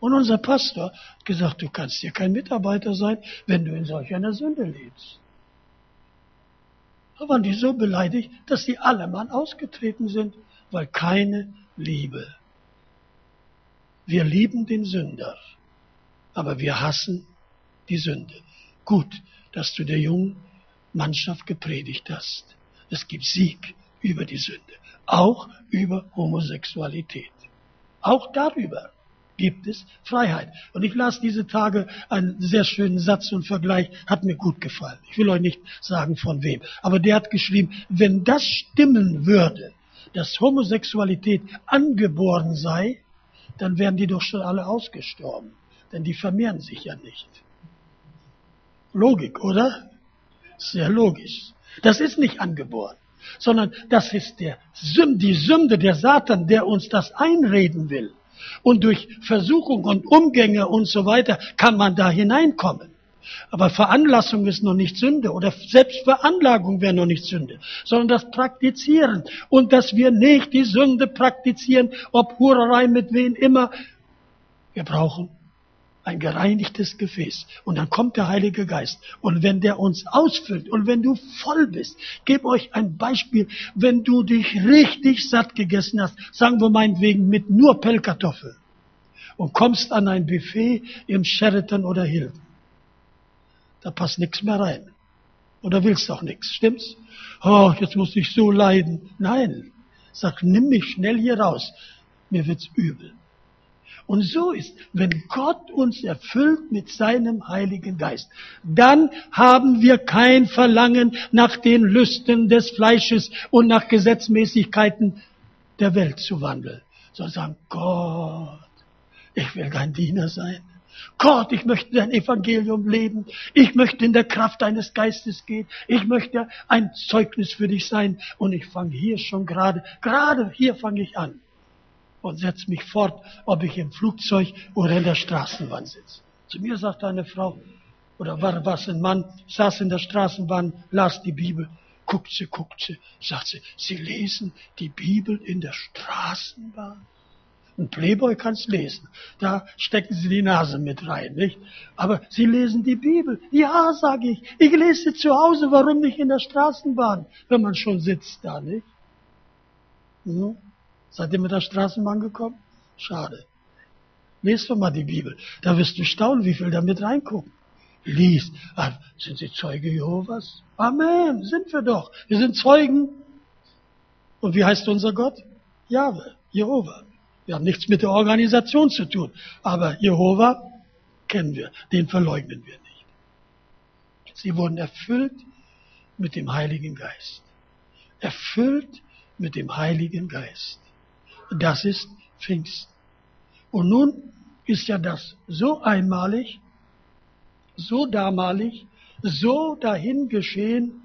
Und unser Pastor hat gesagt, du kannst hier kein Mitarbeiter sein, wenn du in solch einer Sünde lebst. Da waren die so beleidigt, dass die alle mal ausgetreten sind, weil keine Liebe. Wir lieben den Sünder, aber wir hassen die Sünde. Gut, dass du der jungen Mannschaft gepredigt hast. Es gibt Sieg über die Sünde, auch über Homosexualität. Auch darüber gibt es Freiheit. Und ich las diese Tage einen sehr schönen Satz und Vergleich, hat mir gut gefallen. Ich will euch nicht sagen von wem. Aber der hat geschrieben, wenn das stimmen würde, dass Homosexualität angeboren sei, dann wären die doch schon alle ausgestorben. Denn die vermehren sich ja nicht. Logik, oder? Sehr logisch. Das ist nicht angeboren, sondern das ist der die Sünde der Satan, der uns das einreden will. Und durch Versuchung und Umgänge und so weiter kann man da hineinkommen. Aber Veranlassung ist noch nicht Sünde oder selbst Veranlagung wäre noch nicht Sünde, sondern das Praktizieren und dass wir nicht die Sünde praktizieren, ob Hurerei mit wen immer. Wir brauchen ein gereinigtes Gefäß. Und dann kommt der Heilige Geist. Und wenn der uns ausfüllt und wenn du voll bist, gebe euch ein Beispiel, wenn du dich richtig satt gegessen hast, sagen wir meinetwegen mit nur Pellkartoffeln und kommst an ein Buffet im Sheraton oder Hilton. Da passt nichts mehr rein. Oder willst auch nichts, stimmt's? Oh, jetzt muss ich so leiden. Nein, sag, nimm mich schnell hier raus. Mir wird's übel. Und so ist, wenn Gott uns erfüllt mit seinem Heiligen Geist, dann haben wir kein Verlangen nach den Lüsten des Fleisches und nach Gesetzmäßigkeiten der Welt zu wandeln, sondern sagen, Gott, ich will dein Diener sein. Gott, ich möchte dein Evangelium leben. Ich möchte in der Kraft deines Geistes gehen. Ich möchte ein Zeugnis für dich sein. Und ich fange hier schon gerade, gerade hier fange ich an und setze mich fort, ob ich im Flugzeug oder in der Straßenbahn sitze. Zu mir sagt eine Frau, oder war was ein Mann, saß in der Straßenbahn, las die Bibel, guckt sie, guckt sie, sagt sie, Sie lesen die Bibel in der Straßenbahn? Ein Playboy kann's lesen. Da stecken Sie die Nase mit rein, nicht? Aber Sie lesen die Bibel. Ja, sage ich. Ich lese sie zu Hause. Warum nicht in der Straßenbahn, wenn man schon sitzt da, nicht? Hm? Seid ihr mit der Straßenbahn gekommen? Schade. Lies doch mal die Bibel. Da wirst du staunen, wie viel da mit reingucken. Lies. Ah, sind Sie Zeuge Jehovas? Amen. Sind wir doch. Wir sind Zeugen. Und wie heißt unser Gott? Jahwe. Jehova. Wir haben nichts mit der Organisation zu tun. Aber Jehova kennen wir. Den verleugnen wir nicht. Sie wurden erfüllt mit dem Heiligen Geist. Erfüllt mit dem Heiligen Geist. Das ist Pfingsten. Und nun ist ja das so einmalig, so damalig, so dahin geschehen,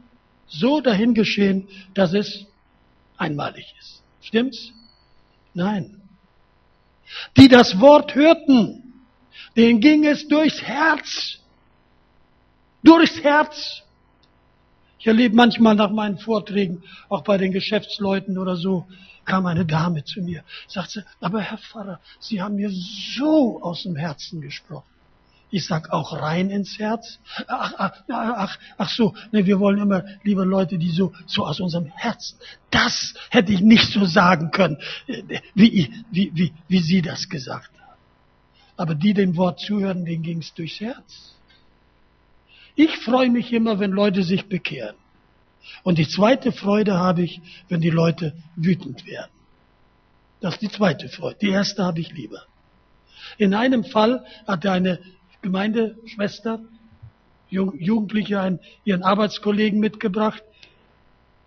so dahin geschehen, dass es einmalig ist. Stimmt's? Nein. Die das Wort hörten, denen ging es durchs Herz. Durchs Herz. Ich erlebe manchmal nach meinen Vorträgen, auch bei den Geschäftsleuten oder so, kam eine Dame zu mir, sagt sie, aber Herr Pfarrer, Sie haben mir so aus dem Herzen gesprochen. Ich sag auch rein ins Herz. Ach, ach, ach, ach so, ne, wir wollen immer, liebe Leute, die so, so aus unserem Herzen. Das hätte ich nicht so sagen können, wie, wie, wie, wie Sie das gesagt haben. Aber die dem Wort zuhören, denen ging es durchs Herz. Ich freue mich immer, wenn Leute sich bekehren. Und die zweite Freude habe ich, wenn die Leute wütend werden. Das ist die zweite Freude. Die erste habe ich lieber. In einem Fall hatte eine Gemeindeschwester, Jugendliche, einen, ihren Arbeitskollegen mitgebracht.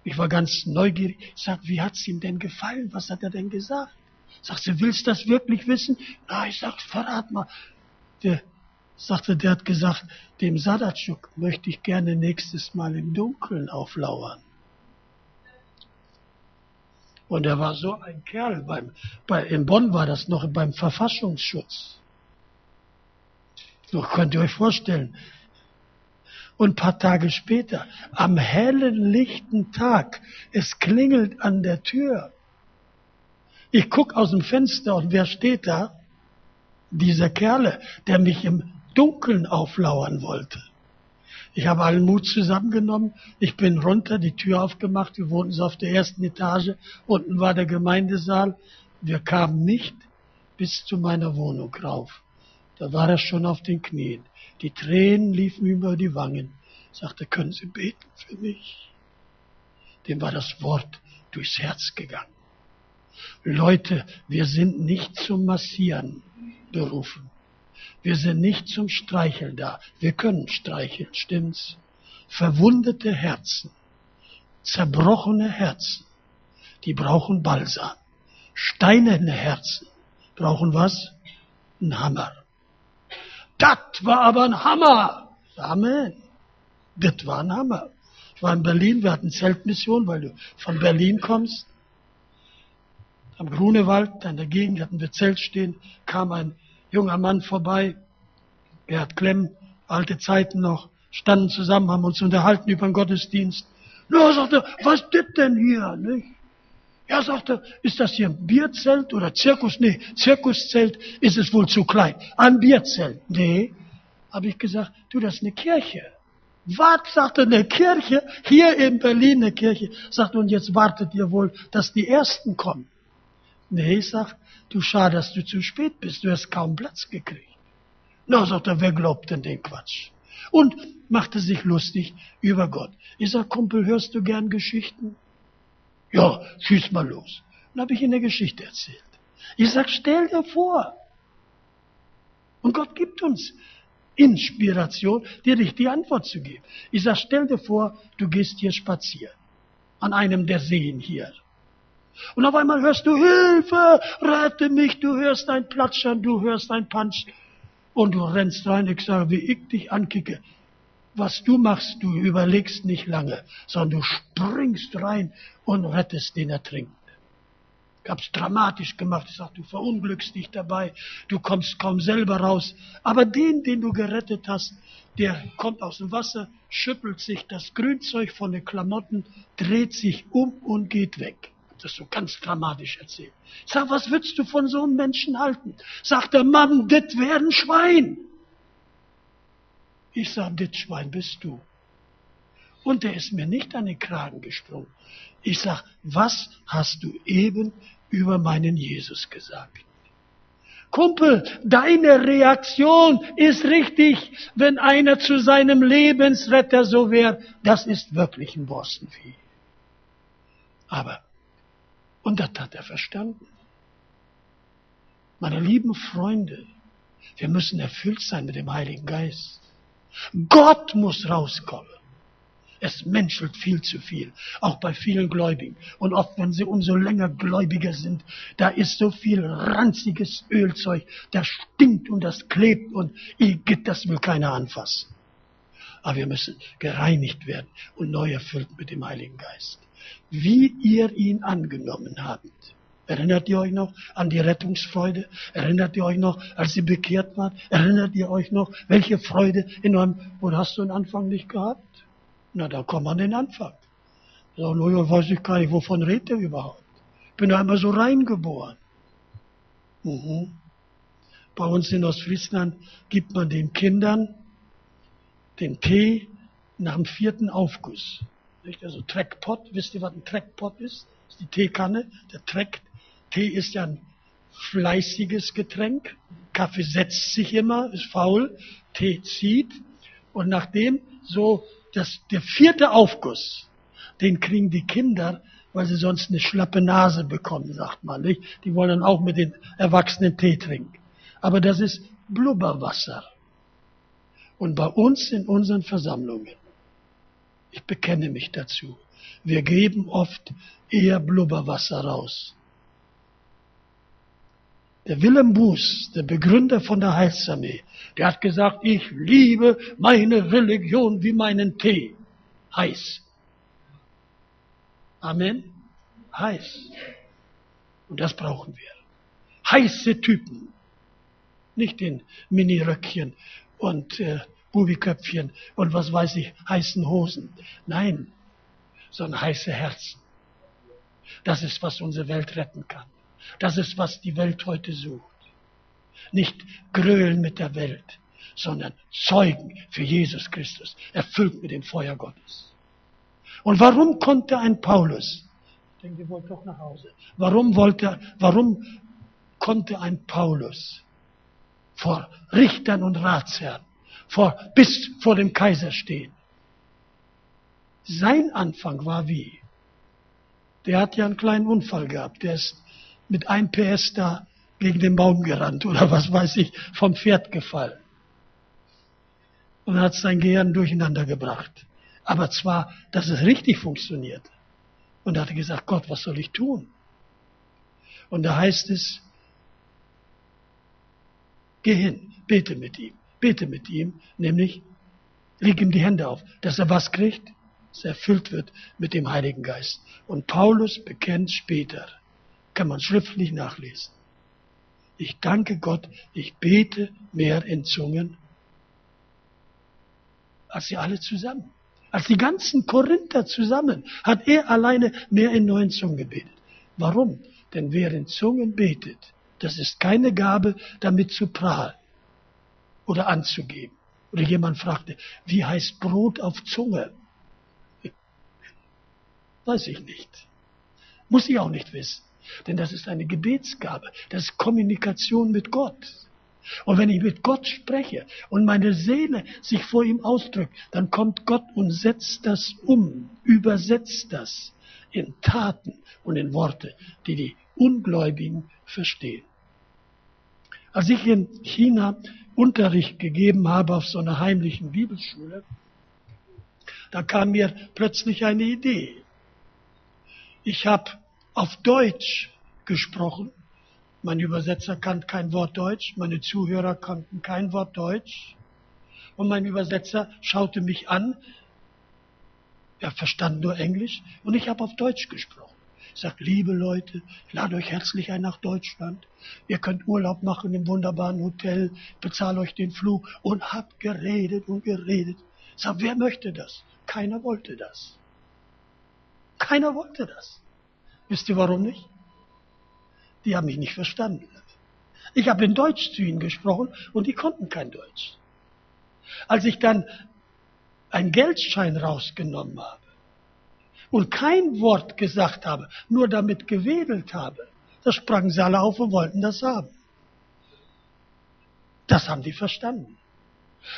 Ich war ganz neugierig. Ich sag, wie hat's ihm denn gefallen? Was hat er denn gesagt? Sagt sie, willst du das wirklich wissen? Na, ich sag, verrat mal. Der sagte, der hat gesagt, dem Sadatschuk möchte ich gerne nächstes Mal im Dunkeln auflauern. Und er war so ein Kerl. Beim, bei, in Bonn war das noch beim Verfassungsschutz. So könnt ihr euch vorstellen. Und ein paar Tage später, am hellen, lichten Tag, es klingelt an der Tür. Ich guck aus dem Fenster und wer steht da? Dieser Kerle, der mich im Dunkeln auflauern wollte. Ich habe allen Mut zusammengenommen. Ich bin runter, die Tür aufgemacht. Wir wohnten so auf der ersten Etage. Unten war der Gemeindesaal. Wir kamen nicht bis zu meiner Wohnung rauf. Da war er schon auf den Knien. Die Tränen liefen über die Wangen. Sagte, können Sie beten für mich? Dem war das Wort durchs Herz gegangen. Leute, wir sind nicht zum Massieren berufen. Wir sind nicht zum Streicheln da. Wir können streicheln, stimmt's? Verwundete Herzen, zerbrochene Herzen, die brauchen Balsam. Steinerne Herzen brauchen was? Ein Hammer. Das war aber ein Hammer. Amen. Das war ein Hammer. Ich war in Berlin, wir hatten Zeltmission, weil du von Berlin kommst. Am Grunewald, an der Gegend hatten wir Zelt stehen, kam ein junger Mann vorbei. Er hat Klemm, alte Zeiten noch, standen zusammen, haben uns unterhalten über den Gottesdienst. Na, sagte, was das denn hier, nicht? Ja, sagte, ist das hier ein Bierzelt oder Zirkus? Nee, Zirkuszelt ist es wohl zu klein. Ein Bierzelt. Nee, habe ich gesagt, du, das ist eine Kirche. Was, sagte eine Kirche? Hier in Berlin eine Kirche. Sagte, und jetzt wartet ihr wohl, dass die Ersten kommen. Nee, ich sag, du schade, dass du zu spät bist. Du hast kaum Platz gekriegt. Na, sagt er, wer glaubt denn den Quatsch? Und machte sich lustig über Gott. Ich sag, Kumpel, hörst du gern Geschichten? Ja, schieß mal los. Dann habe ich ihm eine Geschichte erzählt. Ich sag, stell dir vor. Und Gott gibt uns Inspiration, dir richtige Antwort zu geben. Ich sag, stell dir vor, du gehst hier spazieren. An einem der Seen hier. Und auf einmal hörst du Hilfe, rette mich, du hörst ein Platschern, du hörst ein Punch. Und du rennst rein, ich sage, wie ich dich ankicke was du machst, du überlegst nicht lange, sondern du springst rein und rettest den Ertrinkenden. Ich hab's dramatisch gemacht. Ich sag, du verunglückst dich dabei, du kommst kaum selber raus. Aber den, den du gerettet hast, der kommt aus dem Wasser, schüttelt sich das Grünzeug von den Klamotten, dreht sich um und geht weg. Das so ganz dramatisch erzählt. Sag, was würdest du von so einem Menschen halten? Sagt der Mann, das wäre ein Schwein. Ich sag, das Schwein bist du. Und der ist mir nicht an den Kragen gesprungen. Ich sag, was hast du eben über meinen Jesus gesagt? Kumpel, deine Reaktion ist richtig, wenn einer zu seinem Lebensretter so wäre. Das ist wirklich ein Borstenvieh. Aber, und das hat er verstanden. Meine lieben Freunde, wir müssen erfüllt sein mit dem Heiligen Geist. Gott muss rauskommen. Es menschelt viel zu viel, auch bei vielen Gläubigen. Und oft, wenn sie umso länger Gläubiger sind, da ist so viel ranziges Ölzeug, das stinkt und das klebt und igitt, das will keiner anfassen. Aber wir müssen gereinigt werden und neu erfüllt mit dem Heiligen Geist. Wie ihr ihn angenommen habt. Erinnert ihr euch noch an die Rettungsfreude? Erinnert ihr euch noch, als ihr bekehrt wart? Erinnert ihr euch noch, welche Freude in eurem, und hast du den Anfang nicht gehabt? Na, da kommt man den Anfang. So, no, weiß ich gar nicht, wovon redet ihr überhaupt? Bin da immer so reingeboren. Mhm. Bei uns in Ostfriesland gibt man den Kindern den Tee nach dem vierten Aufguss. Nicht? Also Treckpot, wisst ihr, was ein Treckpot ist? Das ist die Teekanne, der Treck. Tee ist ja ein fleißiges Getränk. Kaffee setzt sich immer, ist faul. Tee zieht. Und nachdem so das, der vierte Aufguss, den kriegen die Kinder, weil sie sonst eine schlappe Nase bekommen, sagt man. Nicht? Die wollen dann auch mit den Erwachsenen Tee trinken. Aber das ist Blubberwasser. Und bei uns in unseren Versammlungen, ich bekenne mich dazu, wir geben oft eher Blubberwasser raus. Der Willem Buß, der Begründer von der Heilsarmee, der hat gesagt, ich liebe meine Religion wie meinen Tee. Heiß. Amen. Heiß. Und das brauchen wir. Heiße Typen. Nicht in Miniröckchen und äh, Bubiköpfchen und was weiß ich, heißen Hosen. Nein, sondern heiße Herzen. Das ist, was unsere Welt retten kann. Das ist, was die Welt heute sucht. Nicht grölen mit der Welt, sondern Zeugen für Jesus Christus, erfüllt mit dem Feuer Gottes. Und warum konnte ein Paulus, ich denke, ihr wollt doch nach Hause, warum wollte, warum konnte ein Paulus vor Richtern und Ratsherren, vor, bis vor dem Kaiser stehen. Sein Anfang war wie? Der hat ja einen kleinen Unfall gehabt. Der ist mit einem PS da gegen den Baum gerannt oder was weiß ich, vom Pferd gefallen. Und hat sein Gehirn durcheinander gebracht. Aber zwar, dass es richtig funktioniert. Und da hat er gesagt, Gott, was soll ich tun? Und da heißt es, Geh hin, bete mit ihm, bete mit ihm, nämlich leg ihm die Hände auf, dass er was kriegt, dass er erfüllt wird mit dem Heiligen Geist. Und Paulus bekennt später, kann man schriftlich nachlesen. Ich danke Gott, ich bete mehr in Zungen als sie alle zusammen. Als die ganzen Korinther zusammen hat er alleine mehr in neuen Zungen gebetet. Warum? Denn wer in Zungen betet, das ist keine Gabe, damit zu prahlen oder anzugeben. Oder jemand fragte, wie heißt Brot auf Zunge? Weiß ich nicht. Muss ich auch nicht wissen. Denn das ist eine Gebetsgabe. Das ist Kommunikation mit Gott. Und wenn ich mit Gott spreche und meine Seele sich vor ihm ausdrückt, dann kommt Gott und setzt das um, übersetzt das in Taten und in Worte, die die Ungläubigen verstehen. Als ich in China Unterricht gegeben habe auf so einer heimlichen Bibelschule, da kam mir plötzlich eine Idee. Ich habe auf Deutsch gesprochen. Mein Übersetzer kannte kein Wort Deutsch, meine Zuhörer kannten kein Wort Deutsch. Und mein Übersetzer schaute mich an, er verstand nur Englisch und ich habe auf Deutsch gesprochen sagt, liebe Leute, ich lade euch herzlich ein nach Deutschland. Ihr könnt Urlaub machen im wunderbaren Hotel, bezahle euch den Flug und habt geredet und geredet. Sagt, wer möchte das? Keiner wollte das. Keiner wollte das. Wisst ihr warum nicht? Die haben mich nicht verstanden. Ich habe in Deutsch zu ihnen gesprochen und die konnten kein Deutsch. Als ich dann einen Geldschein rausgenommen habe, und kein Wort gesagt habe, nur damit gewedelt habe, da sprangen sie alle auf und wollten das haben. Das haben die verstanden.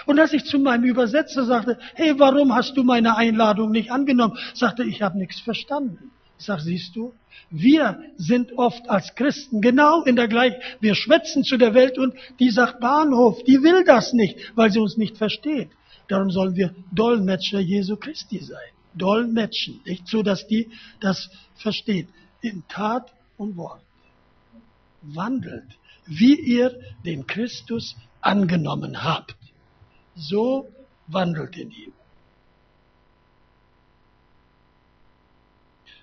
Und als ich zu meinem Übersetzer sagte, hey, warum hast du meine Einladung nicht angenommen? sagte, ich habe nichts verstanden. Ich sage, siehst du, wir sind oft als Christen genau in der gleichen, wir schwätzen zu der Welt und die sagt Bahnhof, die will das nicht, weil sie uns nicht versteht. Darum sollen wir Dolmetscher Jesu Christi sein dolmetschen, nicht? so dass die das versteht. In Tat und Wort. Wandelt, wie ihr den Christus angenommen habt. So wandelt in ihm.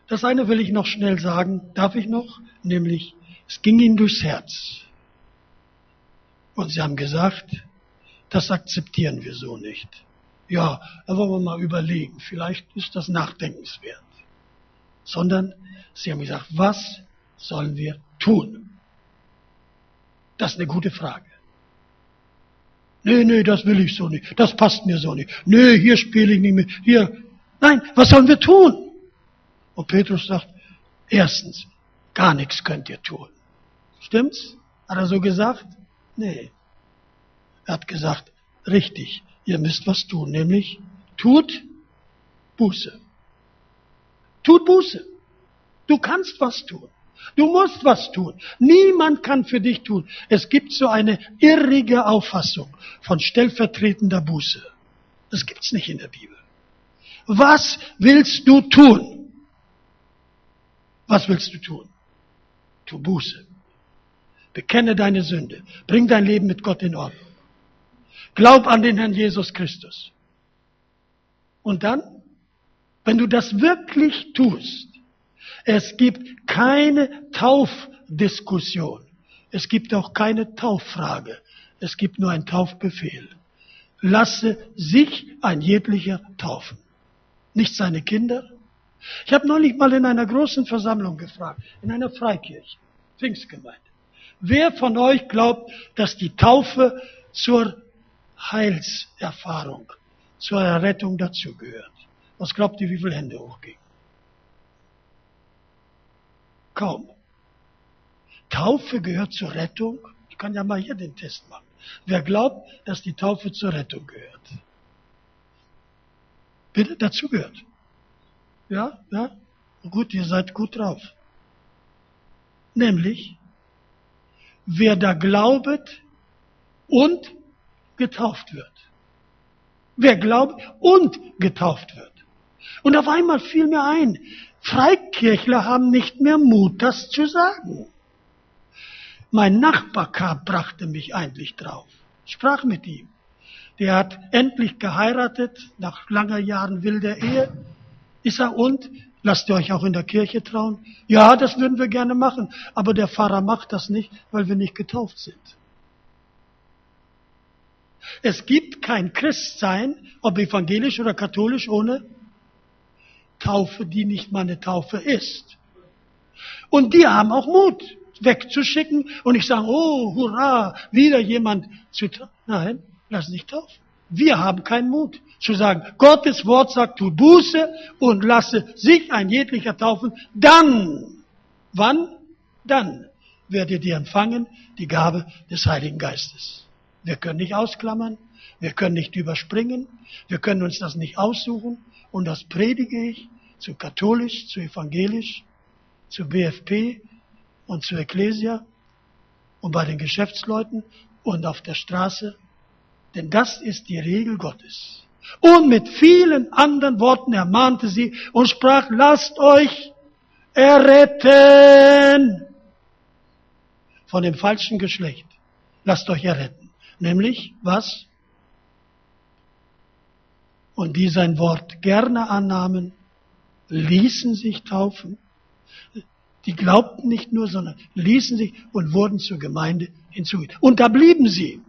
Das eine will ich noch schnell sagen, darf ich noch? Nämlich, es ging ihnen durchs Herz. Und sie haben gesagt, das akzeptieren wir so nicht. Ja, da wollen wir mal überlegen, vielleicht ist das nachdenkenswert. Sondern sie haben gesagt, was sollen wir tun? Das ist eine gute Frage. Nee, nee, das will ich so nicht. Das passt mir so nicht. Nee, hier spiele ich nicht mehr. Hier. Nein, was sollen wir tun? Und Petrus sagt, erstens, gar nichts könnt ihr tun. Stimmt's? Hat er so gesagt? Nee. Er hat gesagt, richtig, ihr müsst was tun, nämlich tut Buße. Tut Buße. Du kannst was tun. Du musst was tun. Niemand kann für dich tun. Es gibt so eine irrige Auffassung von stellvertretender Buße. Das gibt's nicht in der Bibel. Was willst du tun? Was willst du tun? Tu Buße. Bekenne deine Sünde. Bring dein Leben mit Gott in Ordnung. Glaub an den Herrn Jesus Christus. Und dann, wenn du das wirklich tust, es gibt keine Taufdiskussion. Es gibt auch keine Tauffrage. Es gibt nur einen Taufbefehl. Lasse sich ein jedlicher taufen. Nicht seine Kinder. Ich habe neulich mal in einer großen Versammlung gefragt, in einer Freikirche, Pfingstgemeinde. Wer von euch glaubt, dass die Taufe zur Heilserfahrung, zur Errettung dazugehört? Was glaubt ihr, wie viele Hände hochgingen? Kaum. Taufe gehört zur Rettung. Ich kann ja mal hier den Test machen. Wer glaubt, dass die Taufe zur Rettung gehört? Bitte, dazu gehört. Ja, ja, gut, ihr seid gut drauf. Nämlich, wer da glaubet und getauft wird. Wer glaubt und getauft wird. Und auf einmal fiel mir ein, Freikirchler haben nicht mehr Mut, das zu sagen. Mein Nachbar kam, brachte mich eigentlich drauf. Sprach mit ihm. Der hat endlich geheiratet, nach langer Jahren wilder Ehe. Ist er und? Lasst ihr euch auch in der Kirche trauen? Ja, das würden wir gerne machen, aber der Pfarrer macht das nicht, weil wir nicht getauft sind. Es gibt kein Christsein, ob evangelisch oder katholisch, ohne Taufe, die nicht meine Taufe ist. Und die haben auch Mut, wegzuschicken und ich sage, oh, hurra, wieder jemand zu taufen. Nein, lass dich taufen. Wir haben keinen Mut zu sagen, Gottes Wort sagt, tu Buße und lasse sich ein jeglicher taufen. Dann, wann? Dann werdet ihr empfangen die Gabe des Heiligen Geistes. Wir können nicht ausklammern, wir können nicht überspringen, wir können uns das nicht aussuchen und das predige ich zu katholisch, zu evangelisch, zu BFP und zu Ecclesia und bei den Geschäftsleuten und auf der Straße. Denn das ist die Regel Gottes. Und mit vielen anderen Worten ermahnte sie und sprach, lasst euch erretten von dem falschen Geschlecht. Lasst euch erretten. Nämlich was? Und die sein Wort gerne annahmen ließen sich taufen. Die glaubten nicht nur, sondern ließen sich und wurden zur Gemeinde hinzugefügt. Und da blieben sie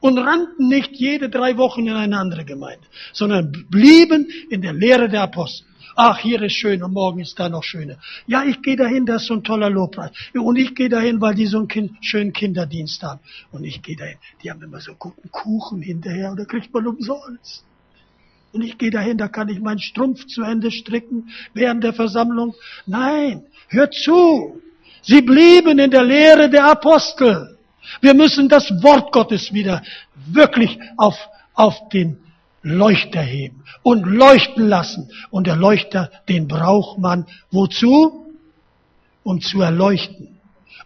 und rannten nicht jede drei Wochen in eine andere Gemeinde, sondern blieben in der Lehre der Apostel. Ach, hier ist schön und morgen ist da noch schöner. Ja, ich gehe dahin, das ist so ein toller Lobpreis. Und ich gehe dahin, weil die so einen kind, schönen Kinderdienst haben. Und ich gehe dahin, die haben immer so guten Kuchen hinterher und da kriegt man umsonst. Und ich gehe dahin, da kann ich meinen Strumpf zu Ende stricken während der Versammlung. Nein, hört zu. Sie blieben in der Lehre der Apostel. Wir müssen das Wort Gottes wieder wirklich auf, auf den Leuchter heben und leuchten lassen. Und der Leuchter, den braucht man wozu? Um zu erleuchten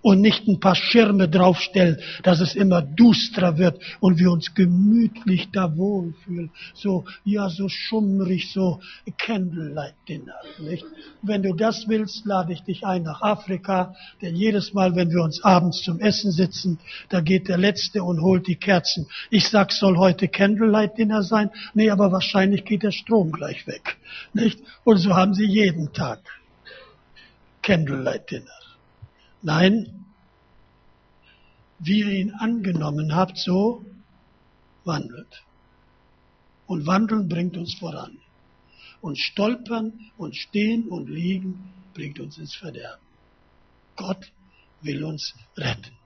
und nicht ein paar Schirme draufstellen, dass es immer dusterer wird und wir uns gemütlich da wohlfühlen. So, ja, so schummrig, so Candlelight Dinner, nicht? Wenn du das willst, lade ich dich ein nach Afrika, denn jedes Mal, wenn wir uns abends zum Essen sitzen, da geht der Letzte und holt die Kerzen. Ich sag, soll heute Candlelight Dinner sein? Nee, aber wahrscheinlich geht der Strom gleich weg, nicht? Und so haben sie jeden Tag. Candlelight Dinner. Nein, wie ihr ihn angenommen habt, so wandelt. Und wandeln bringt uns voran. Und stolpern und stehen und liegen bringt uns ins Verderben. Gott will uns retten.